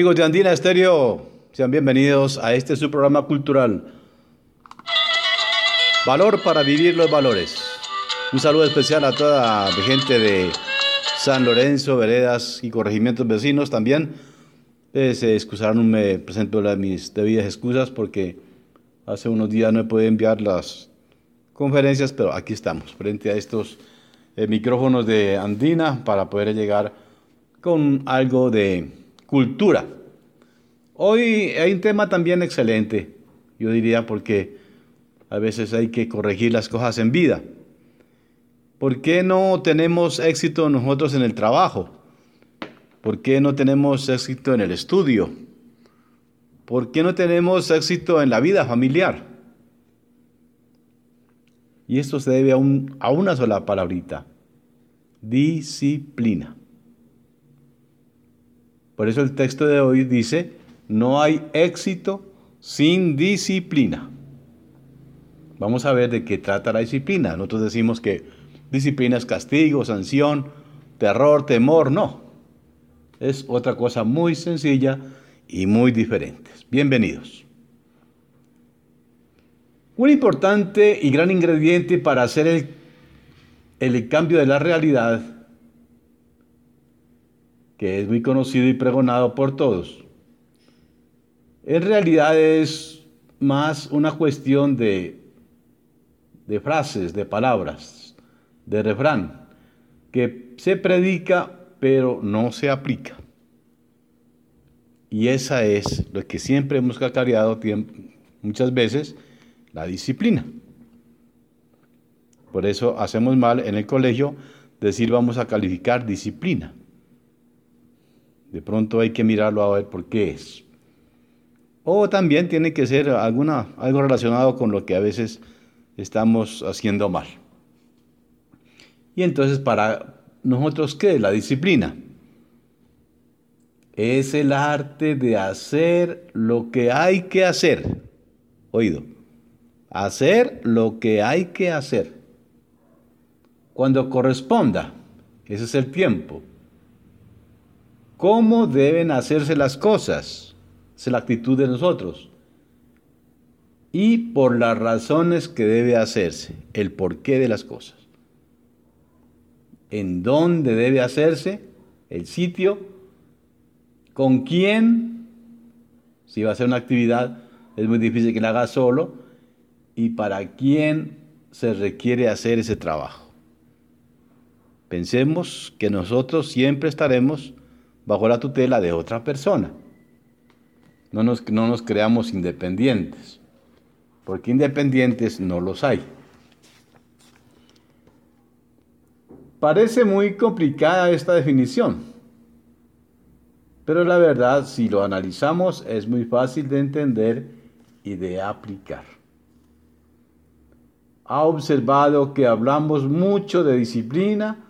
Amigos de Andina Estéreo, sean bienvenidos a este su programa cultural. Valor para vivir los valores. Un saludo especial a toda la gente de San Lorenzo, veredas y corregimientos vecinos también. Se excusarán, me presento las mis debidas excusas porque hace unos días no he podido enviar las conferencias, pero aquí estamos, frente a estos eh, micrófonos de Andina para poder llegar con algo de cultura. Hoy hay un tema también excelente, yo diría, porque a veces hay que corregir las cosas en vida. ¿Por qué no tenemos éxito nosotros en el trabajo? ¿Por qué no tenemos éxito en el estudio? ¿Por qué no tenemos éxito en la vida familiar? Y esto se debe a, a una sola palabrita, disciplina. Por eso el texto de hoy dice, no hay éxito sin disciplina. Vamos a ver de qué trata la disciplina. Nosotros decimos que disciplina es castigo, sanción, terror, temor. No. Es otra cosa muy sencilla y muy diferente. Bienvenidos. Un importante y gran ingrediente para hacer el, el cambio de la realidad que es muy conocido y pregonado por todos, en realidad es más una cuestión de, de frases, de palabras, de refrán, que se predica pero no se aplica. Y esa es lo que siempre hemos cacareado muchas veces, la disciplina. Por eso hacemos mal en el colegio decir vamos a calificar disciplina. De pronto hay que mirarlo a ver por qué es. O también tiene que ser alguna, algo relacionado con lo que a veces estamos haciendo mal. Y entonces para nosotros, ¿qué es la disciplina? Es el arte de hacer lo que hay que hacer. Oído. Hacer lo que hay que hacer. Cuando corresponda. Ese es el tiempo cómo deben hacerse las cosas, es la actitud de nosotros, y por las razones que debe hacerse, el porqué de las cosas, en dónde debe hacerse, el sitio, con quién, si va a ser una actividad, es muy difícil que la haga solo, y para quién se requiere hacer ese trabajo. Pensemos que nosotros siempre estaremos bajo la tutela de otra persona. No nos, no nos creamos independientes, porque independientes no los hay. Parece muy complicada esta definición, pero la verdad, si lo analizamos, es muy fácil de entender y de aplicar. Ha observado que hablamos mucho de disciplina,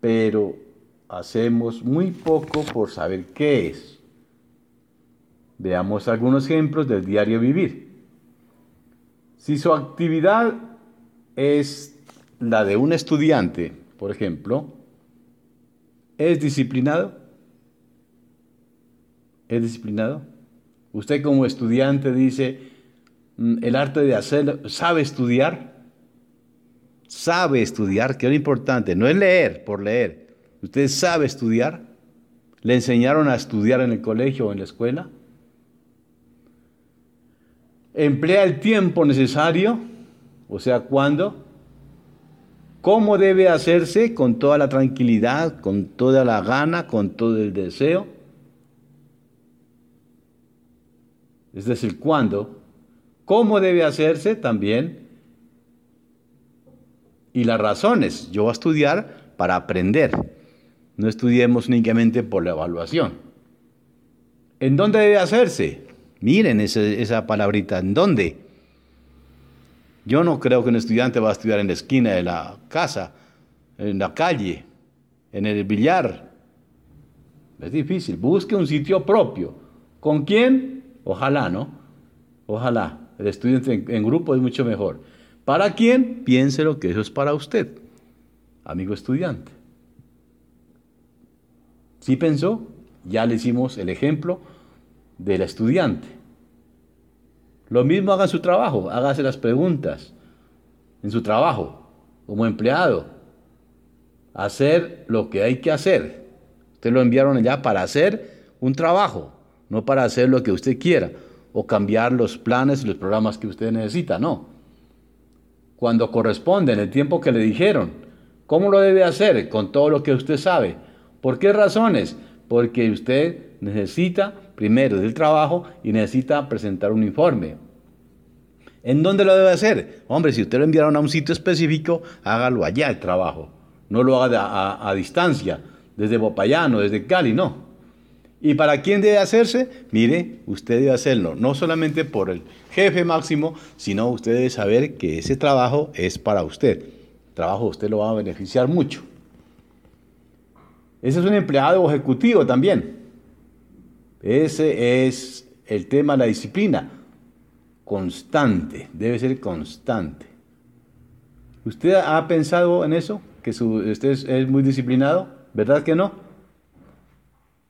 pero hacemos muy poco por saber qué es. Veamos algunos ejemplos del diario vivir. Si su actividad es la de un estudiante, por ejemplo, ¿es disciplinado? ¿Es disciplinado? Usted como estudiante dice, mm, el arte de hacerlo, ¿sabe estudiar? ¿Sabe estudiar? Que es lo importante, no es leer por leer, ¿Usted sabe estudiar? ¿Le enseñaron a estudiar en el colegio o en la escuela? ¿Emplea el tiempo necesario? O sea, ¿cuándo? ¿Cómo debe hacerse? Con toda la tranquilidad, con toda la gana, con todo el deseo. Es decir, ¿cuándo? ¿Cómo debe hacerse también? Y las razones. Yo voy a estudiar para aprender. No estudiemos únicamente por la evaluación. ¿En dónde debe hacerse? Miren esa palabrita, ¿en dónde? Yo no creo que un estudiante va a estudiar en la esquina de la casa, en la calle, en el billar. Es difícil. Busque un sitio propio. ¿Con quién? Ojalá, ¿no? Ojalá. El estudiante en, grupo es mucho mejor. ¿Para quién? Piénselo que eso es para usted, amigo estudiante. ¿Sí pensó? Ya le hicimos el ejemplo del estudiante. Lo mismo haga en su trabajo, hágase las preguntas en su trabajo, como empleado. Hacer lo que hay que hacer. Usted lo enviaron allá para hacer un trabajo, no para hacer lo que usted quiera o cambiar los planes y los programas que usted necesita, no. Cuando corresponde, en el tiempo que le dijeron, ¿cómo lo debe hacer? Con todo lo que usted sabe. ¿Por qué razones? Porque usted necesita primero del trabajo y necesita presentar un informe. ¿En dónde lo debe hacer? Hombre, si usted lo enviaron a un sitio específico, hágalo allá el trabajo. No lo haga a, distancia, desde Bopayano, desde Cali, no. ¿Y para quién debe hacerse? Mire, usted debe hacerlo, no solamente por el jefe máximo, sino usted debe saber que ese trabajo es para usted. El trabajo usted lo va a beneficiar mucho. Ese es un empleado ejecutivo también. Ese es el tema de la disciplina. Constante, debe ser constante. ¿Usted ha pensado en eso? ¿Que usted es, muy disciplinado? ¿Verdad que no?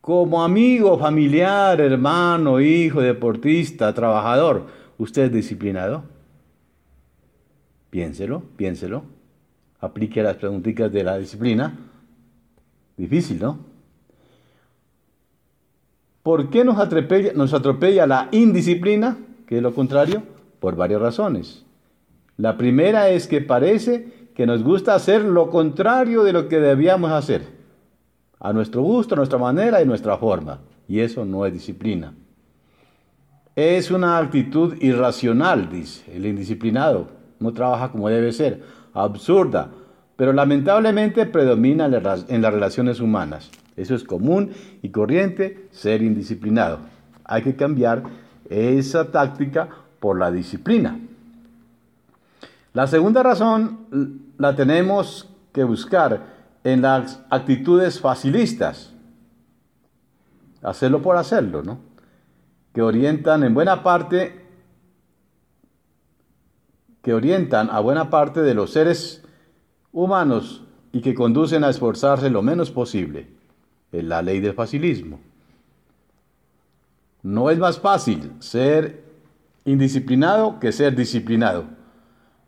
Como amigo, familiar, hermano, hijo, deportista, trabajador, ¿usted es disciplinado? Piénselo, piénselo. Aplique las preguntitas de la disciplina. Difícil, ¿no? ¿Por qué nos atropella, la indisciplina? Que es lo contrario, por varias razones. La primera es que parece que nos gusta hacer lo contrario de lo que debíamos hacer, a nuestro gusto, a nuestra manera y nuestra forma. Y eso no es disciplina. Es una actitud irracional, dice el indisciplinado. No trabaja como debe ser, absurda, pero lamentablemente predomina en las relaciones humanas. Eso es común y corriente, ser indisciplinado. Hay que cambiar esa táctica por la disciplina. La segunda razón la tenemos que buscar en las actitudes facilistas. Hacerlo por hacerlo, ¿no? Que orientan en buena parte que orientan a buena parte de los seres humanos y que conducen a esforzarse lo menos posible la ley del facilismo. No es más fácil ser indisciplinado que ser disciplinado,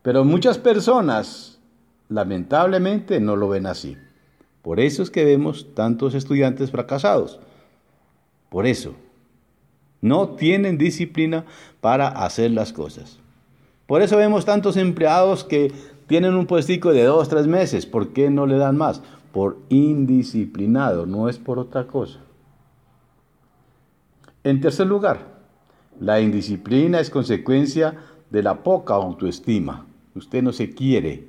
pero muchas personas lamentablemente no lo ven así. Por eso es que vemos tantos estudiantes fracasados. Por eso, no tienen disciplina para hacer las cosas. Por eso vemos tantos empleados que tienen un puestico de dos, tres meses. ¿Por qué no le dan más? por indisciplinado, no es por otra cosa. En tercer lugar, la indisciplina es consecuencia de la poca autoestima. Usted no se quiere,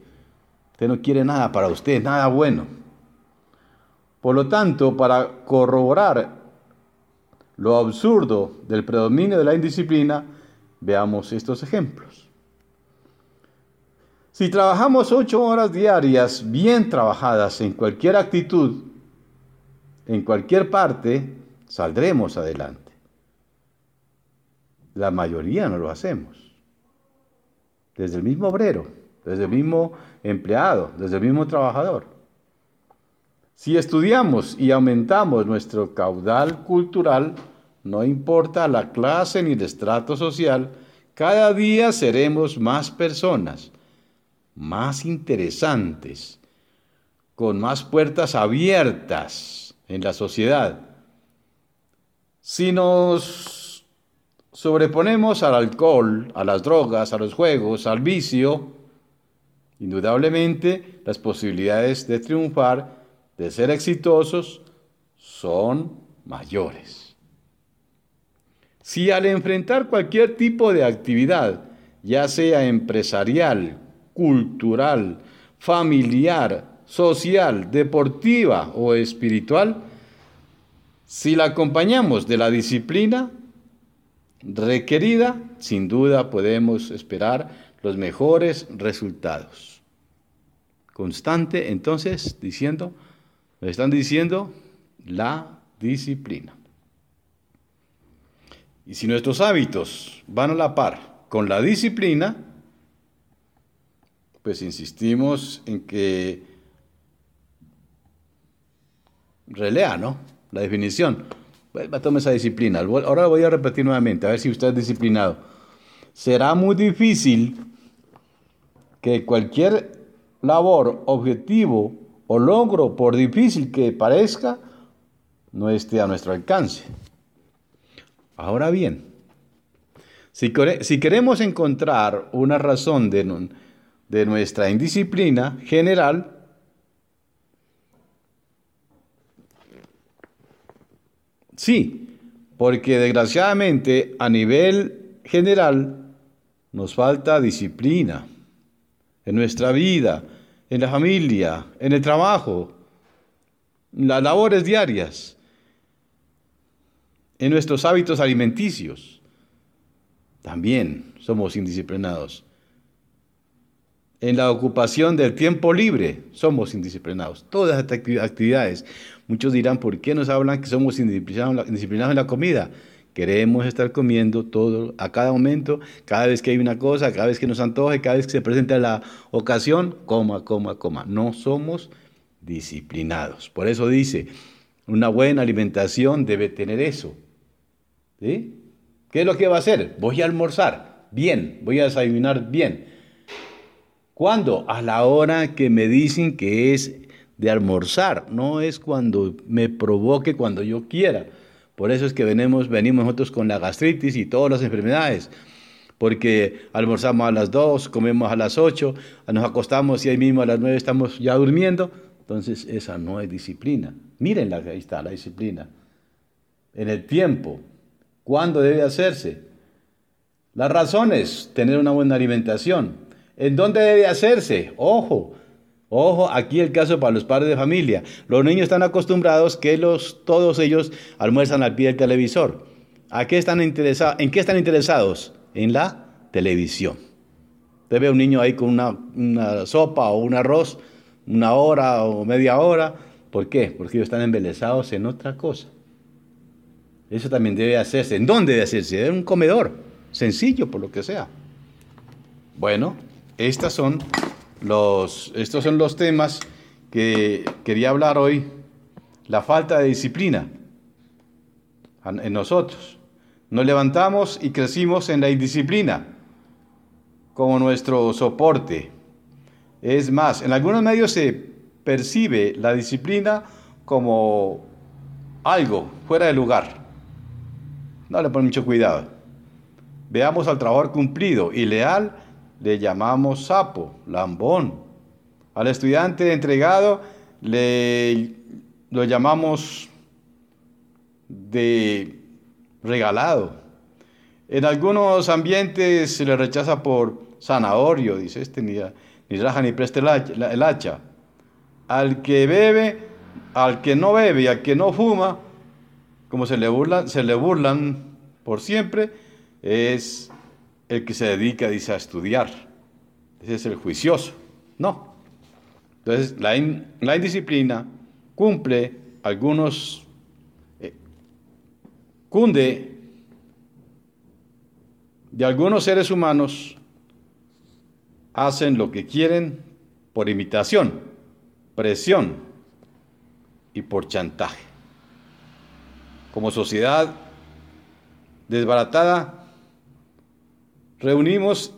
usted no quiere nada para usted, nada bueno. Por lo tanto, para corroborar lo absurdo del predominio de la indisciplina, veamos estos ejemplos. Si trabajamos ocho horas diarias bien trabajadas en cualquier actitud, en cualquier parte, saldremos adelante. La mayoría no lo hacemos. Desde el mismo obrero, desde el mismo empleado, desde el mismo trabajador. Si estudiamos y aumentamos nuestro caudal cultural, no importa la clase ni el estrato social, cada día seremos más personas más interesantes, con más puertas abiertas en la sociedad, Si nos sobreponemos al alcohol, a las drogas, a los juegos, al vicio, indudablemente las posibilidades de triunfar, de ser exitosos, son mayores. Si al enfrentar cualquier tipo de actividad, ya sea empresarial, cultural, familiar, social, deportiva o espiritual, si la acompañamos de la disciplina requerida, sin duda podemos esperar los mejores resultados. Constante, entonces, diciendo, me están diciendo la disciplina. Y si nuestros hábitos van a la par con la disciplina, pues insistimos en que relea, ¿no? La definición. Vuelva, tome esa disciplina. Ahora lo voy a repetir nuevamente, a ver si usted es disciplinado. Será muy difícil que cualquier labor, objetivo o logro, por difícil que parezca, no esté a nuestro alcance. Ahora bien, si, queremos encontrar una razón de, de nuestra indisciplina general, sí, porque desgraciadamente a nivel general nos falta disciplina en nuestra vida, en la familia, en el trabajo, en las labores diarias en nuestros hábitos alimenticios. También somos indisciplinados. En la ocupación del tiempo libre somos indisciplinados. Todas estas actividades. Muchos dirán, ¿por qué nos hablan que somos indisciplinados en la comida? Queremos estar comiendo todo, a cada momento, cada vez que hay una cosa, cada vez que nos antoje, cada vez que se presenta la ocasión, coma, coma, coma. No somos disciplinados. Por eso dice, una buena alimentación debe tener eso. ¿Qué es lo que va a hacer? Voy a almorzar bien, voy a desayunar bien. ¿Cuándo? A la hora que me dicen que es de almorzar, no es cuando me provoque, cuando yo quiera. Por eso es que venimos, venimos nosotros con la gastritis y todas las enfermedades. Porque almorzamos a las 2, comemos a las 8, nos acostamos y ahí mismo a las 9 estamos ya durmiendo. Entonces esa no es disciplina. Miren, ahí está la disciplina. En el tiempo, ¿Cuándo debe hacerse? Las razones, tener una buena alimentación. ¿En dónde debe hacerse? Ojo, ojo, aquí el caso para los padres de familia. Los niños están acostumbrados que los, todos ellos almuerzan al pie del televisor. ¿En qué están interesados? En la televisión. Usted ve a un niño ahí con una, una sopa o un arroz, una hora o media hora. ¿Por qué? Porque ellos están embelesados en otra cosa. Eso también debe hacerse. ¿En dónde debe hacerse? En un comedor, sencillo por lo que sea. Bueno, estos son los temas que quería hablar hoy. La falta de disciplina en nosotros. Nos levantamos y crecimos en la indisciplina como nuestro soporte. Es más, en algunos medios se percibe la disciplina como algo fuera de lugar. No le ponen mucho cuidado. Veamos al trabajador cumplido y leal, le llamamos sapo, lambón. Al estudiante entregado le lo llamamos de regalado. En algunos ambientes se le rechaza por zanahorio, dice este, ni, ni raja ni preste el hacha. Al que bebe, al que no bebe y al que no fuma, como se le burlan, se le burlan por siempre, es el que se dedica, dice, a estudiar. Ese es el juicioso. No. Entonces, la, indisciplina cumple algunos, eh, cunde de algunos seres humanos, hacen lo que quieren por imitación, presión y por chantaje como sociedad desbaratada, reunimos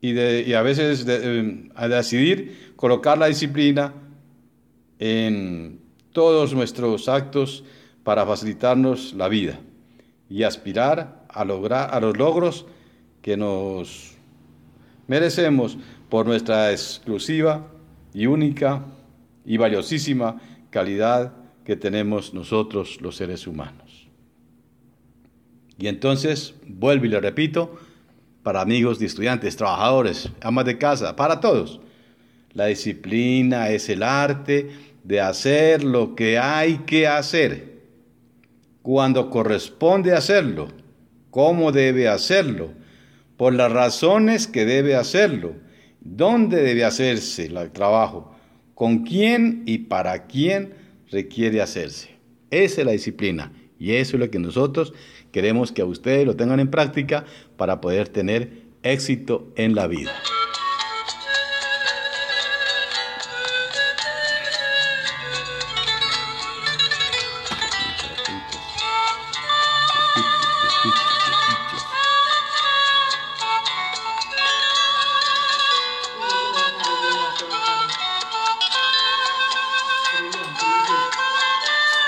y, a veces eh, a decidir colocar la disciplina en todos nuestros actos para facilitarnos la vida y aspirar a, lograr, a los logros que nos merecemos por nuestra exclusiva y única y valiosísima calidad que tenemos nosotros los seres humanos. Y entonces, vuelvo y le repito, para amigos de estudiantes, trabajadores, amas de casa, para todos. La disciplina es el arte de hacer lo que hay que hacer, cuando corresponde hacerlo, cómo debe hacerlo, por las razones que debe hacerlo, dónde debe hacerse el trabajo, con quién y para quién requiere hacerse. Esa es la disciplina y eso es lo que nosotros queremos que a ustedes lo tengan en práctica para poder tener éxito en la vida.